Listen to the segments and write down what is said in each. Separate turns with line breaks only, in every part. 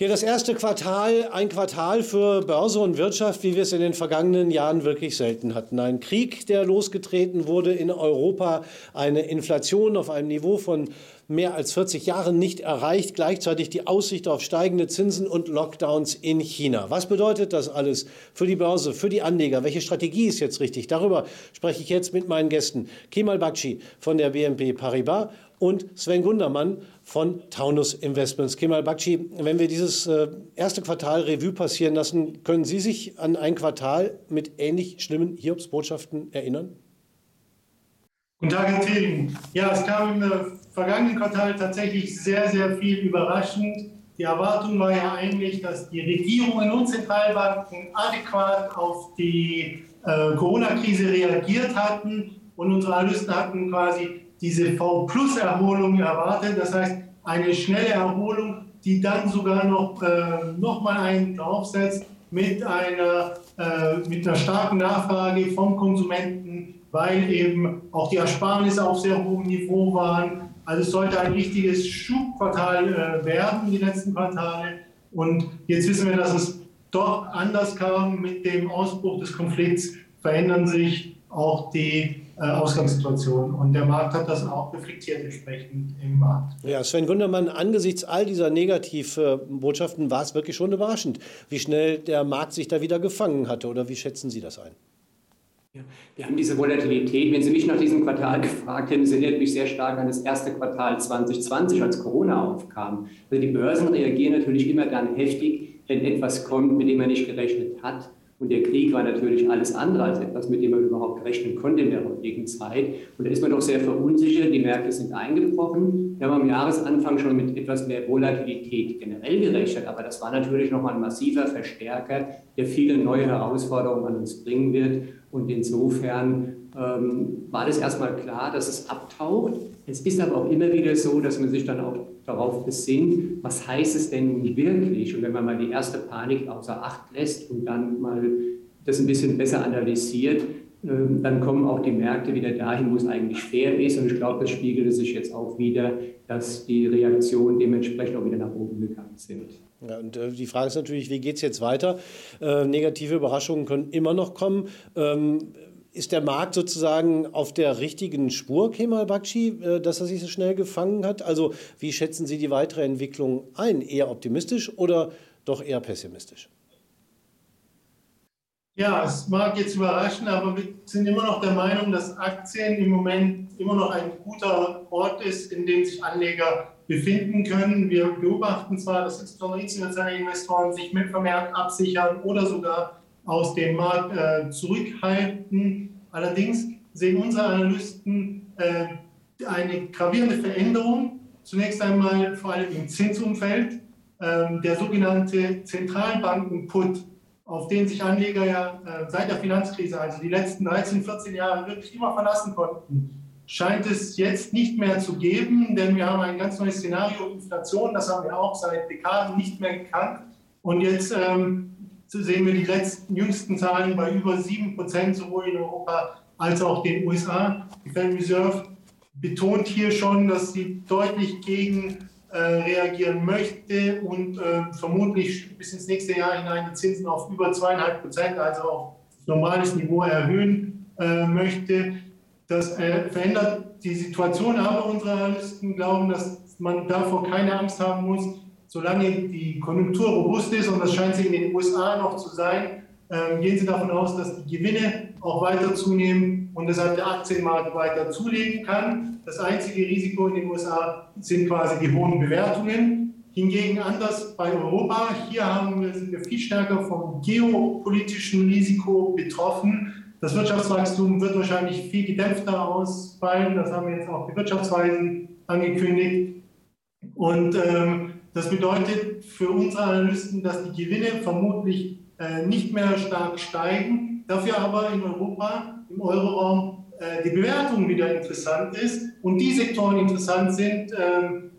Ja, das erste Quartal, ein Quartal für Börse und Wirtschaft, wie wir es in den vergangenen Jahren wirklich selten hatten. Ein Krieg, der losgetreten wurde in Europa, eine Inflation auf einem Niveau von mehr als 40 Jahren nicht erreicht, gleichzeitig die Aussicht auf steigende Zinsen und Lockdowns in China. Was bedeutet das alles für die Börse, für die Anleger? Welche Strategie ist jetzt richtig? Darüber spreche ich jetzt mit meinen Gästen. Kemal Bakci von der BNP Paribas und Sven Gundermann von Taunus Investments. Kemal Bakci, wenn wir dieses äh, erste Quartal Revue passieren lassen, können Sie sich an ein Quartal mit ähnlich schlimmen Hiobsbotschaften erinnern?
Guten Tag, Herr Thielen. Ja, es kam im vergangenen Quartal tatsächlich sehr, sehr viel überraschend. Die Erwartung war ja eigentlich, dass die Regierungen und Zentralbanken adäquat auf die äh, Corona-Krise reagiert hatten und unsere Analysten hatten quasi diese V-Plus-Erholung erwartet. Das heißt, eine schnelle Erholung, die dann sogar noch, äh, noch mal einen draufsetzt mit einer, äh, mit einer starken Nachfrage vom Konsumenten, weil eben auch die Ersparnisse auf sehr hohem Niveau waren. Also es sollte ein richtiges Schubquartal äh, werden, die letzten Quartale. Und jetzt wissen wir, dass es doch anders kam. Mit dem Ausbruch des Konflikts verändern sich auch die äh, Ausgangssituation. Und der Markt hat das auch reflektiert entsprechend im Markt.
Ja, Sven Gundermann, angesichts all dieser Negativbotschaften war es wirklich schon überraschend, wie schnell der Markt sich da wieder gefangen hatte. Oder wie schätzen Sie das ein?
Ja, wir haben diese Volatilität. Wenn Sie mich nach diesem Quartal gefragt hätten, es erinnert mich sehr stark an das erste Quartal 2020, als Corona aufkam. Also die Börsen reagieren natürlich immer dann heftig, wenn etwas kommt, mit dem man nicht gerechnet hat. Und der Krieg war natürlich alles andere als etwas, mit dem man überhaupt rechnen konnte in der heutigen Zeit. Und da ist man doch sehr verunsichert. Die Märkte sind eingebrochen. Wir haben am Jahresanfang schon mit etwas mehr Volatilität generell gerechnet. Aber das war natürlich nochmal ein massiver Verstärker, der viele neue Herausforderungen an uns bringen wird. Und insofern ähm, war das erstmal klar, dass es abtaucht. Es ist aber auch immer wieder so, dass man sich dann auch darauf besinnt, was heißt es denn wirklich? Und wenn man mal die erste Panik außer Acht lässt und dann mal das ein bisschen besser analysiert, ähm, dann kommen auch die Märkte wieder dahin, wo es eigentlich fair ist. Und ich glaube, das spiegelte sich jetzt auch wieder, dass die Reaktionen dementsprechend auch wieder nach oben gegangen sind.
Ja, und äh, die Frage ist natürlich, wie geht es jetzt weiter? Äh, negative Überraschungen können immer noch kommen. Ähm, ist der Markt sozusagen auf der richtigen Spur, Kemal Bakshi, äh, dass er sich so schnell gefangen hat? Also wie schätzen Sie die weitere Entwicklung ein? Eher optimistisch oder doch eher pessimistisch?
Ja, es mag jetzt überraschen, aber wir sind immer noch der Meinung, dass Aktien im Moment immer noch ein guter Ort ist, in dem sich Anleger befinden können. Wir beobachten zwar, dass internationale Investoren sich mit vermehrt absichern oder sogar aus dem Markt äh, zurückhalten. Allerdings sehen unsere Analysten äh, eine gravierende Veränderung. Zunächst einmal vor allem im Zinsumfeld. Ähm, der sogenannte Zentralbanken-Put, auf den sich Anleger ja äh, seit der Finanzkrise, also die letzten 13, 14 Jahre, wirklich immer verlassen konnten, scheint es jetzt nicht mehr zu geben, denn wir haben ein ganz neues Szenario Inflation, das haben wir auch seit Dekaden nicht mehr gekannt. Und jetzt ähm, sehen wir die letzten jüngsten Zahlen bei über 7 Prozent, sowohl in Europa als auch den USA. Die Federal Reserve betont hier schon, dass sie deutlich gegen äh, reagieren möchte und äh, vermutlich bis ins nächste Jahr hinein die Zinsen auf über zweieinhalb Prozent, also auf normales Niveau erhöhen äh, möchte. Das äh, verändert die Situation, aber unsere Analysten glauben, dass man davor keine Angst haben muss, solange die Konjunktur robust ist, und das scheint sie in den USA noch zu sein, ähm, gehen Sie davon aus, dass die Gewinne auch weiter zunehmen und deshalb der Aktienmarkt weiter zulegen kann. Das einzige Risiko in den USA sind quasi die hohen Bewertungen. Hingegen anders bei Europa. Hier haben wir, sind wir viel stärker vom geopolitischen Risiko betroffen. Das Wirtschaftswachstum wird wahrscheinlich viel gedämpfter ausfallen. Das haben jetzt auch die Wirtschaftsweisen angekündigt. Und ähm, das bedeutet für unsere Analysten, dass die Gewinne vermutlich äh, nicht mehr stark steigen, dafür aber in Europa, im Euroraum, äh, die Bewertung wieder interessant ist und die Sektoren interessant sind, äh,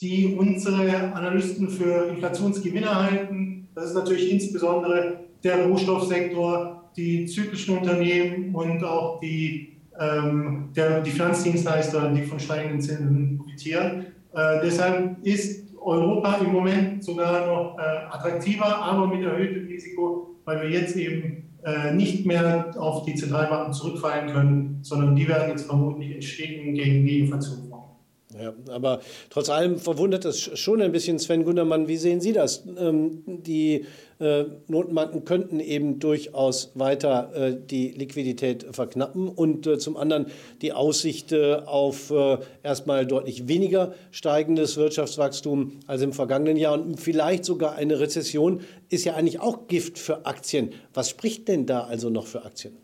die unsere Analysten für Inflationsgewinne halten. Das ist natürlich insbesondere der Rohstoffsektor, die zyklischen Unternehmen und auch die, ähm, der, die Finanzdienstleister, die von steigenden Zinsen profitieren. Äh, deshalb ist Europa im Moment sogar noch äh, attraktiver, aber mit erhöhtem Risiko, weil wir jetzt eben äh, nicht mehr auf die Zentralbanken zurückfallen können, sondern die werden jetzt vermutlich entstehen gegen die Inflation.
Ja, aber trotz allem verwundert es schon ein bisschen, Sven Gundermann, wie sehen Sie das? Ähm, die Notenbanken könnten eben durchaus weiter äh, die Liquidität verknappen und äh, zum anderen die Aussicht äh, auf äh, erstmal deutlich weniger steigendes Wirtschaftswachstum als im vergangenen Jahr und vielleicht sogar eine Rezession ist ja eigentlich auch Gift für Aktien. Was spricht denn da also noch für Aktien?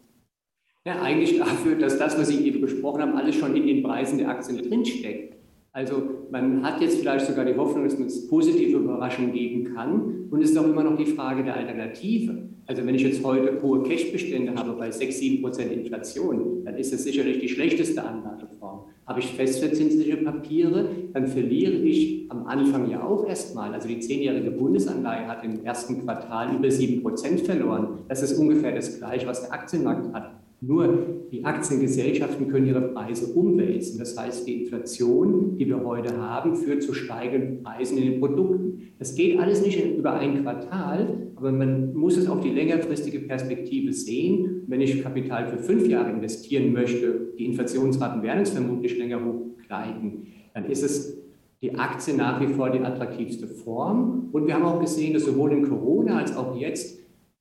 Ja, eigentlich dafür, dass das, was Sie eben besprochen haben, alles schon in den Preisen der Aktien drinsteckt. Also man hat jetzt vielleicht sogar die Hoffnung, dass es positive Überraschungen geben kann. Und es ist auch immer noch die Frage der Alternative. Also wenn ich jetzt heute hohe Cash-Bestände habe bei 6, 7 Prozent Inflation, dann ist das sicherlich die schlechteste Anlageform. Habe ich festverzinsliche Papiere, dann verliere ich am Anfang ja auch erstmal. Also die zehnjährige Bundesanleihe hat im ersten Quartal über 7 Prozent verloren. Das ist ungefähr das Gleiche, was der Aktienmarkt hat. Nur die Aktiengesellschaften können ihre Preise umwälzen. Das heißt, die Inflation, die wir heute haben, führt zu steigenden Preisen in den Produkten. Das geht alles nicht über ein Quartal, aber man muss es auf die längerfristige Perspektive sehen. Wenn ich Kapital für fünf Jahre investieren möchte, die Inflationsraten werden es vermutlich länger hochgleiten, dann ist es die Aktie nach wie vor die attraktivste Form. Und wir haben auch gesehen, dass sowohl in Corona als auch jetzt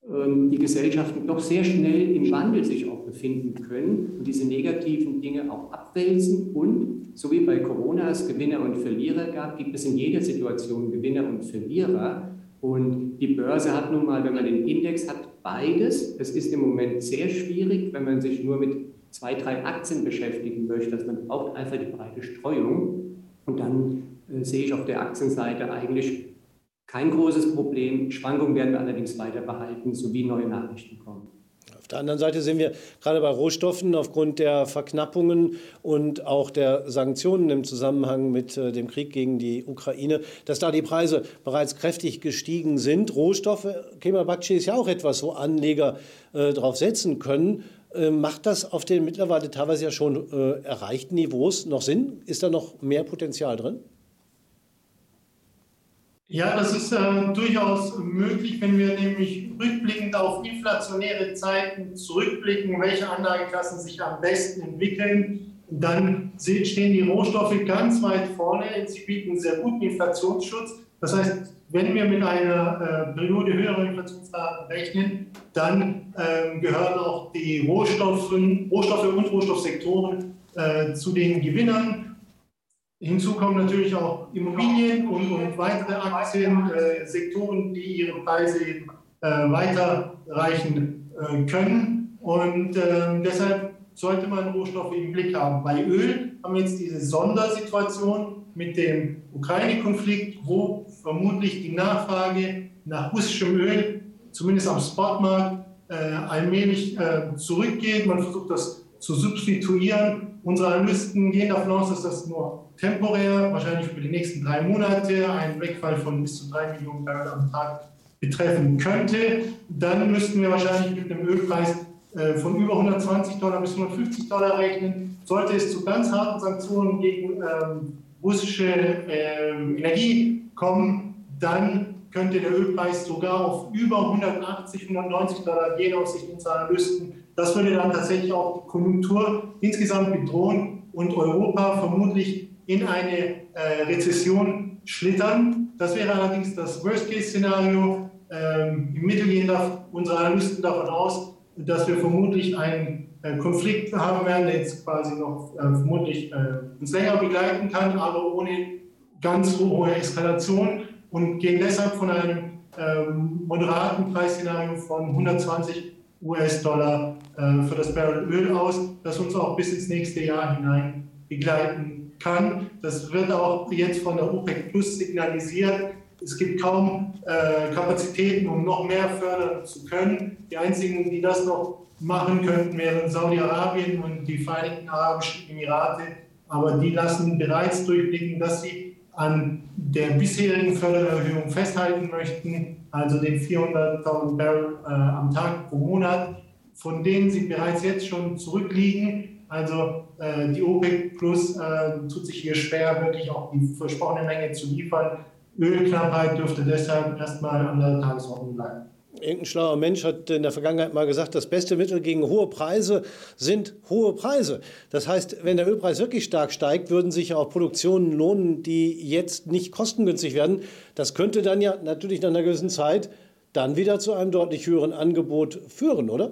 ähm, die Gesellschaften doch sehr schnell im Wandel sich befinden können und diese negativen Dinge auch abwälzen. Und so wie bei Corona es Gewinner und Verlierer gab, gibt es in jeder Situation Gewinner und Verlierer. Und die Börse hat nun mal, wenn man den Index hat, beides. Es ist im Moment sehr schwierig, wenn man sich nur mit zwei, drei Aktien beschäftigen möchte. Dass man braucht einfach die breite Streuung. Und dann äh, sehe ich auf der Aktienseite eigentlich kein großes Problem. Schwankungen werden wir allerdings weiter behalten, sowie neue Nachrichten kommen.
Auf der anderen Seite sehen wir gerade bei Rohstoffen aufgrund der Verknappungen und auch der Sanktionen im Zusammenhang mit äh, dem Krieg gegen die Ukraine, dass da die Preise bereits kräftig gestiegen sind. Rohstoffe, Kemalbakci ist ja auch etwas, wo Anleger äh, drauf setzen können. Äh, macht das auf den mittlerweile teilweise ja schon äh, erreichten Niveaus noch Sinn? Ist da noch mehr Potenzial drin?
Ja, das ist äh, durchaus möglich, wenn wir nämlich rückblickend auf inflationäre Zeiten zurückblicken, welche Anlageklassen sich am besten entwickeln. Dann stehen die Rohstoffe ganz weit vorne. Sie bieten sehr guten Inflationsschutz. Das heißt, wenn wir mit einer äh, Periode höherer Inflationsraten rechnen, dann äh, gehören auch die Rohstoffe, Rohstoffe und Rohstoffsektoren äh, zu den Gewinnern. Hinzu kommen natürlich auch Immobilien und, und weitere Aktiensektoren, äh, die ihre Preise äh, weiterreichen äh, können. Und deshalb sollte man Rohstoffe im Blick haben. Bei Öl haben wir jetzt diese Sondersituation mit dem Ukraine-Konflikt, wo vermutlich die Nachfrage nach russischem Öl, zumindest am Spotmarkt, äh, allmählich äh, zurückgeht. Man versucht das zu substituieren. Unsere Analysten gehen davon aus, dass das nur temporär, wahrscheinlich für die nächsten drei Monate, einen Wegfall von bis zu drei Millionen Barrel am Tag betreffen könnte. Dann müssten wir wahrscheinlich mit einem Ölpreis äh, von über 120 Dollar bis 150 Dollar rechnen. Sollte es zu ganz harten Sanktionen gegen ähm, russische ähm, Energie kommen, dann könnte der Ölpreis sogar auf über 180, 190 Dollar gehen aus Sicht unserer Analysten. Das würde dann tatsächlich auch die Konjunktur insgesamt bedrohen und Europa vermutlich in eine äh, Rezession schlittern. Das wäre allerdings das Worst-Case-Szenario. Ähm, Im Mittel gehen da unsere Analysten davon aus, dass wir vermutlich einen äh, Konflikt haben werden, der jetzt quasi noch äh, vermutlich äh, uns länger begleiten kann, aber ohne ganz hohe Eskalation und gehen deshalb von einem ähm, moderaten Preisszenario von 120 US-Dollar äh, für das Barrel Öl aus, das uns auch bis ins nächste Jahr hinein begleiten kann. Das wird auch jetzt von der OPEC Plus signalisiert. Es gibt kaum äh, Kapazitäten, um noch mehr fördern zu können. Die einzigen, die das noch machen könnten, wären Saudi-Arabien und die Vereinigten Arabischen Emirate. Aber die lassen bereits durchblicken, dass sie an der bisherigen Fördererhöhung festhalten möchten, also den 400.000 Barrel äh, am Tag pro Monat, von denen sie bereits jetzt schon zurückliegen. Also äh, die OPEC Plus äh, tut sich hier schwer, wirklich auch die versprochene Menge zu liefern. Ölknappheit dürfte deshalb erstmal an der Tagesordnung bleiben.
Irgendein schlauer Mensch hat in der Vergangenheit mal gesagt, das beste Mittel gegen hohe Preise sind hohe Preise. Das heißt, wenn der Ölpreis wirklich stark steigt, würden sich auch Produktionen lohnen, die jetzt nicht kostengünstig werden. Das könnte dann ja natürlich nach einer gewissen Zeit dann wieder zu einem deutlich höheren Angebot führen, oder?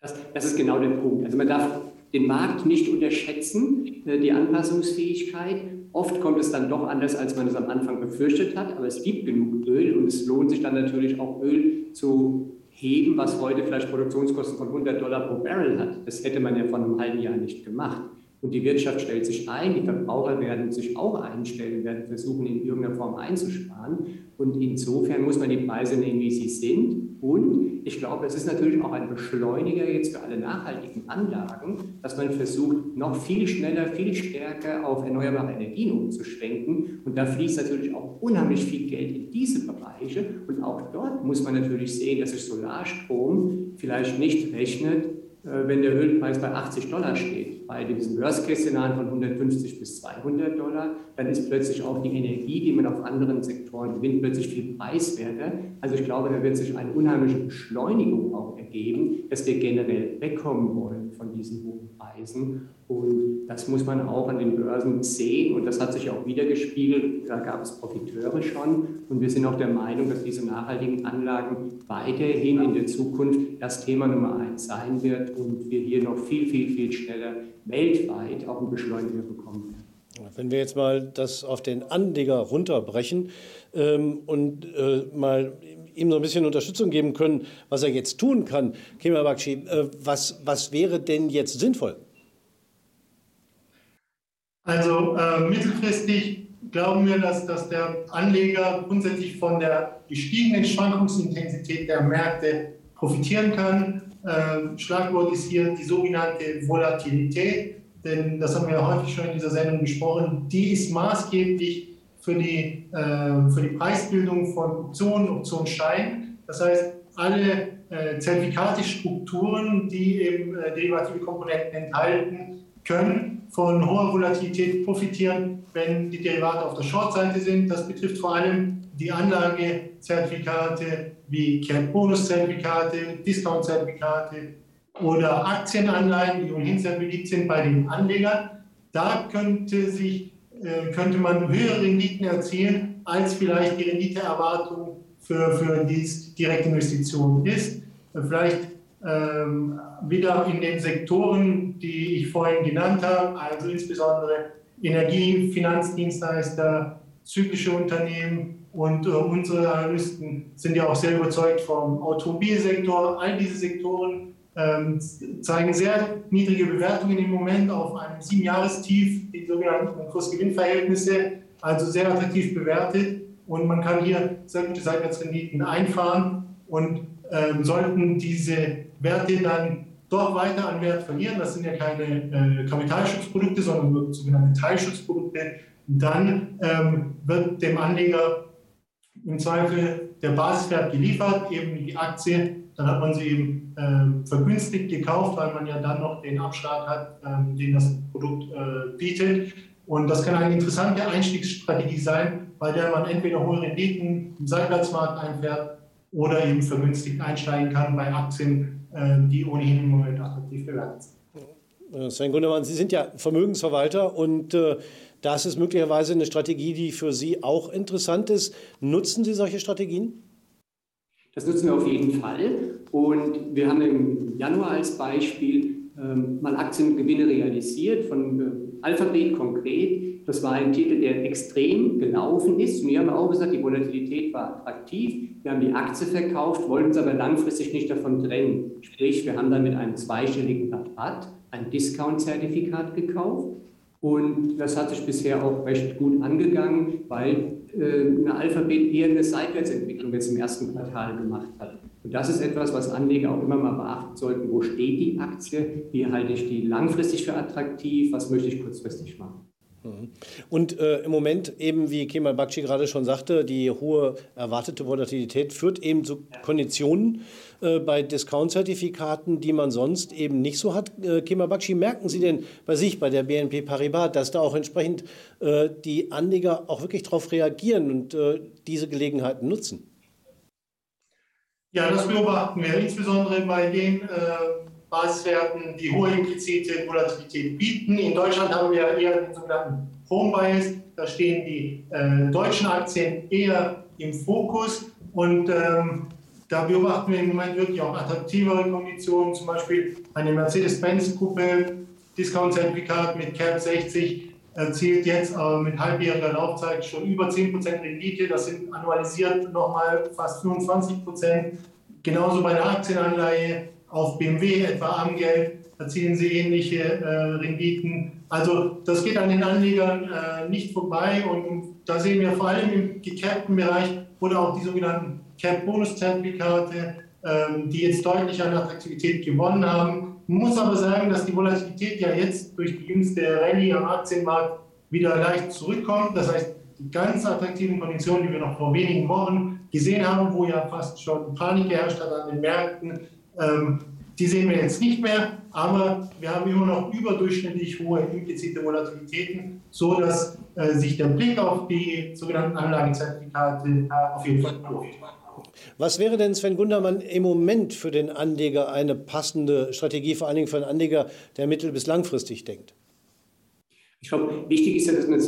Das, das ist genau der Punkt. Also man darf den Markt nicht unterschätzen, äh, die Anpassungsfähigkeit. Oft kommt es dann doch anders, als man es am Anfang befürchtet hat, aber es gibt genug Öl und es lohnt sich dann natürlich auch Öl zu heben, was heute vielleicht Produktionskosten von 100 Dollar pro Barrel hat. Das hätte man ja vor einem halben Jahr nicht gemacht. Und die Wirtschaft stellt sich ein, die Verbraucher werden sich auch einstellen, werden versuchen, in irgendeiner Form einzusparen. Und insofern muss man die Preise nehmen, wie sie sind. Und ich glaube, es ist natürlich auch ein Beschleuniger jetzt für alle nachhaltigen Anlagen, dass man versucht, noch viel schneller, viel stärker auf erneuerbare Energien umzuschwenken. Und da fließt natürlich auch unheimlich viel Geld in diese Bereiche. Und auch dort muss man natürlich sehen, dass sich Solarstrom vielleicht nicht rechnet, wenn der Ölpreis bei 80 Dollar steht, bei diesem Worst-Case-Szenario von 150 bis 200 Dollar, dann ist plötzlich auch die Energie, die man auf anderen Sektoren gewinnt, plötzlich viel preiswerter. Also ich glaube, da wird sich eine unheimliche Beschleunigung auch ergeben, dass wir generell wegkommen wollen von diesen hohen Preisen. Und das muss man auch an den Börsen sehen und das hat sich auch wiedergespiegelt. Da gab es Profiteure schon und wir sind auch der Meinung, dass diese nachhaltigen Anlagen weiterhin in der Zukunft das Thema Nummer eins sein wird und wir hier noch viel, viel, viel schneller weltweit auch einen Beschleuniger bekommen werden.
Wenn wir jetzt mal das auf den Anleger runterbrechen ähm, und äh, mal ihm so ein bisschen Unterstützung geben können, was er jetzt tun kann, Kemal Bakshi, äh, was, was wäre denn jetzt sinnvoll?
Also äh, mittelfristig glauben wir, dass, dass der Anleger grundsätzlich von der gestiegenen Schwankungsintensität der Märkte profitieren kann. Äh, Schlagwort ist hier die sogenannte Volatilität, denn das haben wir ja häufig schon in dieser Sendung besprochen. Die ist maßgeblich für die, äh, für die Preisbildung von Optionen, Optionsscheinen. Das heißt, alle äh, Zertifikatestrukturen, die eben äh, derivative Komponenten enthalten, können von hoher Volatilität profitieren, wenn die Derivate auf der Short-Seite sind. Das betrifft vor allem die Anlagezertifikate wie Kernbonuszertifikate, Discount-Zertifikate oder Aktienanleihen, die ohnehin sehr beliebt sind bei den Anlegern. Da könnte, sich, äh, könnte man höhere Renditen erzielen, als vielleicht die Renditeerwartung für, für die Direktinvestitionen ist. Vielleicht ähm, wieder in den Sektoren, die ich vorhin genannt habe, also insbesondere Energie, Finanzdienstleister, zyklische Unternehmen und äh, unsere Analysten sind ja auch sehr überzeugt vom Automobilsektor. All diese Sektoren zeigen sehr niedrige Bewertungen im Moment auf einem Siebenjahrestief, die sogenannten Kursgewinnverhältnisse, also sehr attraktiv bewertet. Und man kann hier sehr gute Seitwärtsrenditen einfahren. Und ähm, sollten diese Werte dann doch weiter an Wert verlieren, das sind ja keine äh, Kapitalschutzprodukte, sondern nur sogenannte Teilschutzprodukte, dann ähm, wird dem Anleger im Zweifel der Basiswert geliefert, eben die Aktie, dann hat man sie eben äh, vergünstigt gekauft, weil man ja dann noch den Abschlag hat, äh, den das Produkt äh, bietet. Und das kann eine interessante Einstiegsstrategie sein, bei der man entweder hohe Renditen im Seitwärtsmarkt einfährt oder eben vergünstigt einsteigen kann bei Aktien, äh, die ohnehin im Moment attraktiv bewertet sind.
Äh, Sven Gundermann, Sie sind ja Vermögensverwalter und äh, das ist möglicherweise eine Strategie, die für Sie auch interessant ist. Nutzen Sie solche Strategien?
Das nutzen wir auf jeden Fall. Und wir haben im Januar als Beispiel ähm, mal Aktiengewinne realisiert von äh, Alphabet konkret. Das war ein Titel, der extrem gelaufen ist. Und wir haben auch gesagt, die Volatilität war attraktiv. Wir haben die Aktie verkauft, wollten uns aber langfristig nicht davon trennen. Sprich, wir haben dann mit einem zweistelligen Rabatt ein Discount-Zertifikat gekauft. Und das hat sich bisher auch recht gut angegangen, weil äh, eine Alphabet eher eine Seitwärtsentwicklung jetzt im ersten Quartal gemacht hat. Und das ist etwas, was Anleger auch immer mal beachten sollten. Wo steht die Aktie? Wie halte ich die langfristig für attraktiv? Was möchte ich kurzfristig machen?
Mhm. Und äh, im Moment eben, wie Kemal Bakci gerade schon sagte, die hohe erwartete Volatilität führt eben zu Konditionen äh, bei Discount-Zertifikaten, die man sonst eben nicht so hat. Äh, Kemal Bakci, merken Sie denn bei sich, bei der BNP Paribas, dass da auch entsprechend äh, die Anleger auch wirklich darauf reagieren und äh, diese Gelegenheiten nutzen?
Ja, das beobachten wir insbesondere bei den äh, Basiswerten, die hohe implizite Volatilität bieten. In Deutschland haben wir eher den sogenannten Home Bias. Da stehen die äh, deutschen Aktien eher im Fokus. Und ähm, da beobachten wir im Moment wirklich auch attraktivere Konditionen, zum Beispiel eine Mercedes-Benz-Gruppe, Discount-Zertifikat mit CAP 60 erzielt jetzt äh, mit halbjähriger Laufzeit schon über 10% Rendite. Das sind annualisiert nochmal fast 25%. Genauso bei der Aktienanleihe auf BMW, etwa am Geld, erzielen sie ähnliche äh, Renditen. Also das geht an den Anlegern äh, nicht vorbei und da sehen wir vor allem im gecappten Bereich oder auch die sogenannten Cap-Bonus-Zertifikate, äh, die jetzt deutlich an Attraktivität gewonnen haben. Muss aber sagen, dass die Volatilität ja jetzt durch die jüngste Rallye am Aktienmarkt wieder leicht zurückkommt. Das heißt, die ganz attraktiven Konditionen, die wir noch vor wenigen Wochen gesehen haben, wo ja fast schon Panik geherrscht hat an den Märkten, ähm, die sehen wir jetzt nicht mehr, aber wir haben immer noch überdurchschnittlich hohe implizite Volatilitäten, sodass äh, sich der Blick auf die sogenannten Anlagezertifikate äh, auf jeden Fall lohnt.
Was wäre denn, Sven Gundermann, im Moment für den Anleger eine passende Strategie, vor allen Dingen für einen Anleger, der mittel- bis langfristig denkt?
Ich glaube, wichtig ist ja, dass man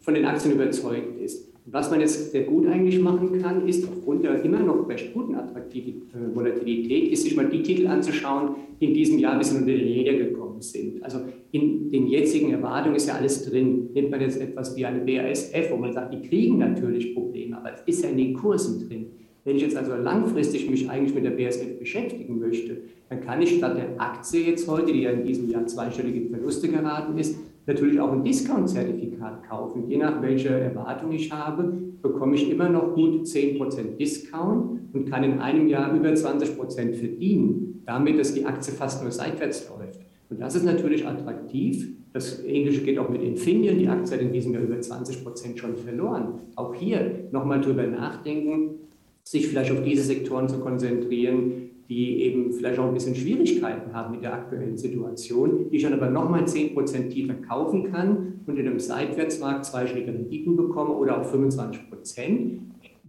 von den Aktien überzeugt ist. Was man jetzt sehr gut eigentlich machen kann, ist aufgrund der immer noch recht guten attraktiven äh, Volatilität, ist sich mal die Titel anzuschauen, die in diesem Jahr bisschen unter die Räder gekommen sind. Also in den jetzigen Erwartungen ist ja alles drin. Nimmt man jetzt etwas wie eine BASF, wo man sagt, die kriegen natürlich Probleme, aber es ist ja in den Kursen drin. Wenn ich jetzt also langfristig mich eigentlich mit der BASF beschäftigen möchte, dann kann ich statt der Aktie jetzt heute, die ja in diesem Jahr zweistellige Verluste geraten ist, natürlich auch ein Discount-Zertifikat kaufen. Je nach welcher Erwartung ich habe, bekomme ich immer noch gut 10% Discount und kann in einem Jahr über 20% verdienen, damit dass die Aktie fast nur seitwärts läuft. Und das ist natürlich attraktiv. Das Ähnliche geht auch mit Infineon. Die Aktie hat in diesem Jahr über 20% schon verloren. Auch hier nochmal drüber nachdenken, sich vielleicht auf diese Sektoren zu konzentrieren, die eben vielleicht auch ein bisschen Schwierigkeiten haben mit der aktuellen Situation, die ich dann aber nochmal 10% tiefer kaufen kann und in einem Seitwärtsmarkt zweistellige Renditen bekomme oder auch 25%.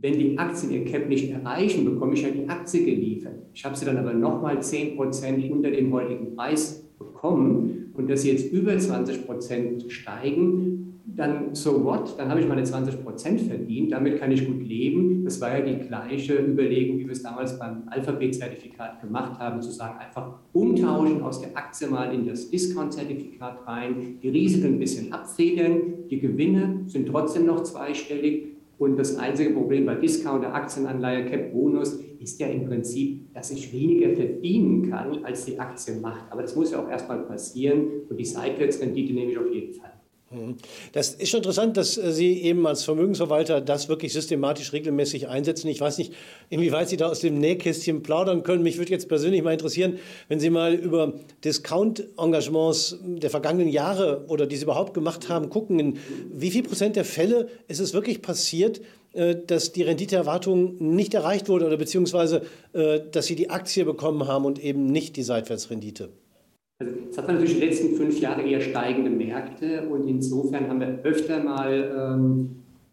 Wenn die Aktien ihr Cap nicht erreichen, bekomme ich ja die Aktie geliefert. Ich habe sie dann aber nochmal 10% unter dem heutigen Preis bekommen und dass sie jetzt über 20% steigen, dann so what, dann habe ich meine 20 Prozent verdient, damit kann ich gut leben. Das war ja die gleiche Überlegung, wie wir es damals beim Alphabet-Zertifikat gemacht haben, zu sagen, einfach umtauschen aus der Aktie mal in das Discount-Zertifikat rein, die Risiken ein bisschen abfedern, die Gewinne sind trotzdem noch zweistellig und das einzige Problem bei Discount, der Aktienanleihe, Cap-Bonus ist ja im Prinzip, dass ich weniger verdienen kann, als die Aktie macht. Aber das muss ja auch erstmal passieren und die Seitwärtsrendite nehme ich auf jeden Fall.
Mhm. Das ist schon interessant, dass äh, Sie eben als Vermögensverwalter das wirklich systematisch regelmäßig einsetzen. Ich weiß nicht, inwieweit Sie da aus dem Nähkästchen plaudern können. Mich würde jetzt persönlich mal interessieren, wenn Sie mal über Discount-Engagements der vergangenen Jahre oder die Sie überhaupt gemacht haben, gucken, in wie viel Prozent der Fälle ist es wirklich passiert, äh, dass die Renditeerwartung nicht erreicht wurde oder beziehungsweise, äh, dass Sie die Aktie bekommen haben und eben nicht die Seitwärtsrendite?
Also es hat natürlich die letzten fünf Jahre eher steigende Märkte und insofern haben wir öfter mal ähm,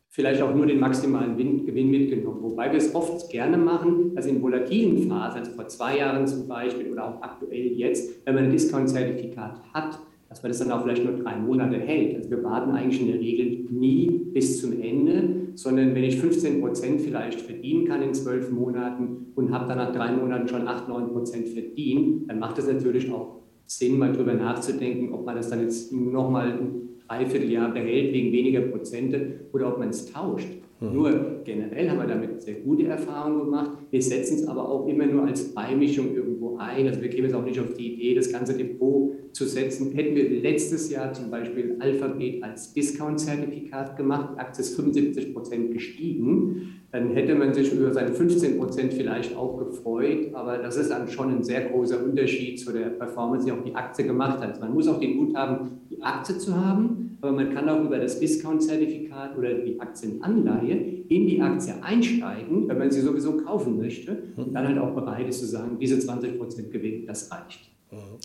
vielleicht auch nur den maximalen Gewinn mitgenommen. Wobei wir es oft gerne machen, also in volatilen Phasen, also vor zwei Jahren zum Beispiel oder auch aktuell jetzt, wenn man ein Discount-Zertifikat hat, dass man das dann auch vielleicht nur drei Monate hält. Also wir warten eigentlich in der Regel nie bis zum Ende, sondern wenn ich 15 Prozent vielleicht verdienen kann in zwölf Monaten und habe dann nach drei Monaten schon 8, 9 Prozent verdient, dann macht das natürlich auch Sinn, mal drüber nachzudenken, ob man das dann jetzt nochmal ein Dreivierteljahr behält wegen weniger Prozente oder ob man es tauscht. Mhm. Nur generell haben wir damit sehr gute Erfahrungen gemacht. Wir setzen es aber auch immer nur als Beimischung irgendwo ein. Also wir kämen jetzt auch nicht auf die Idee, das ganze Depot zu setzen. Hätten wir letztes Jahr zum Beispiel Alphabet als Discount-Zertifikat gemacht, Aktie ist 75 Prozent gestiegen, dann hätte man sich über seine 15 Prozent vielleicht auch gefreut. Aber das ist dann schon ein sehr großer Unterschied zu der Performance, die auch die Aktie gemacht hat. Man muss auch den Mut haben, die Aktie zu haben, aber man kann auch über das Discount-Zertifikat oder die Aktienanleihe in die Aktie einsteigen, wenn man sie sowieso kaufen möchte und dann halt auch bereit ist zu sagen, diese 20 Prozent Gewinn, das reicht.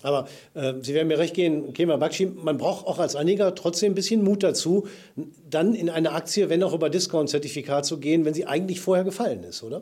Aber äh, Sie werden mir recht gehen, Kema Bakshi, man braucht auch als Anleger trotzdem ein bisschen Mut dazu, dann in eine Aktie, wenn auch über Discount-Zertifikat zu gehen, wenn sie eigentlich vorher gefallen ist, oder?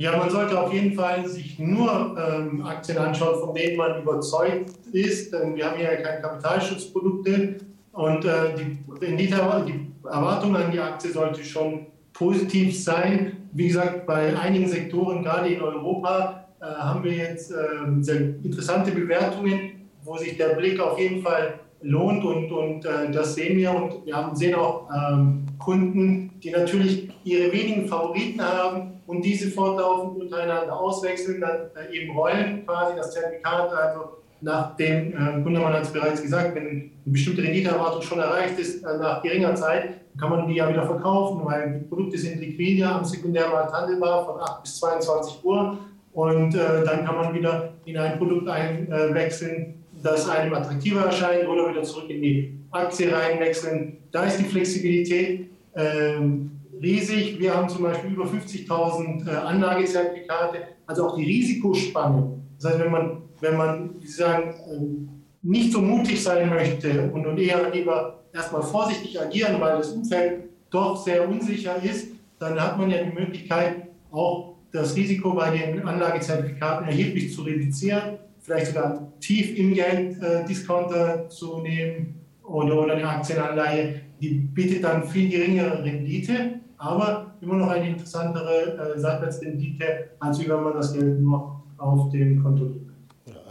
Ja, man sollte auf jeden Fall sich nur ähm, Aktien anschauen, von denen man überzeugt ist. Denn wir haben ja keine Kapitalschutzprodukte und äh, die, die Erwartung an die Aktie sollte schon positiv sein. Wie gesagt, bei einigen Sektoren, gerade in Europa, äh, haben wir jetzt äh, sehr interessante Bewertungen, wo sich der Blick auf jeden Fall lohnt und, und äh, das sehen wir. Und wir haben, sehen auch ähm, Kunden, die natürlich ihre wenigen Favoriten haben und diese fortlaufend untereinander auswechseln, dann äh, eben rollen quasi das Zertifikat, also nach dem äh, Kundemann hat es bereits gesagt, wenn eine bestimmte Renditeerwartung schon erreicht ist, äh, nach geringer Zeit, kann man die ja wieder verkaufen, weil die Produkte sind liquide am Sekundärmarkt handelbar von 8 bis 22 Uhr und äh, dann kann man wieder in ein Produkt einwechseln, das einem attraktiver erscheint oder wieder zurück in die Aktie reinwechseln. Da ist die Flexibilität ähm, riesig. Wir haben zum Beispiel über 50.000 äh, Anlagezertifikate, also auch die Risikospanne. Das heißt, wenn man, wenn man wie Sie sagen, äh, nicht so mutig sein möchte und, und eher lieber erstmal vorsichtig agieren, weil das Umfeld doch sehr unsicher ist, dann hat man ja die Möglichkeit, auch das Risiko bei den Anlagezertifikaten erheblich zu reduzieren, vielleicht sogar tief im Geld äh, Discounter zu nehmen oder, oder eine Aktienanleihe, die bietet dann viel geringere Rendite, aber immer noch eine interessantere äh, Seitwärtsrendite, als wenn man das Geld nur auf dem Konto liegt.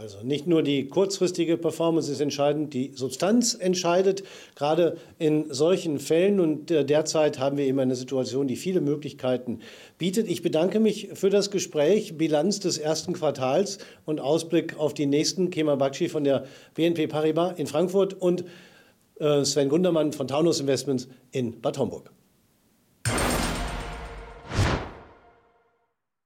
Also nicht nur die kurzfristige Performance ist entscheidend, die Substanz entscheidet. Gerade in solchen Fällen und äh, derzeit haben wir eben eine Situation, die viele Möglichkeiten bietet. Ich bedanke mich für das Gespräch, Bilanz des ersten Quartals und Ausblick auf die nächsten. Kemal Bakshi von der BNP Paribas in Frankfurt und äh, Sven Gundermann von Taunus Investments in Bad Homburg.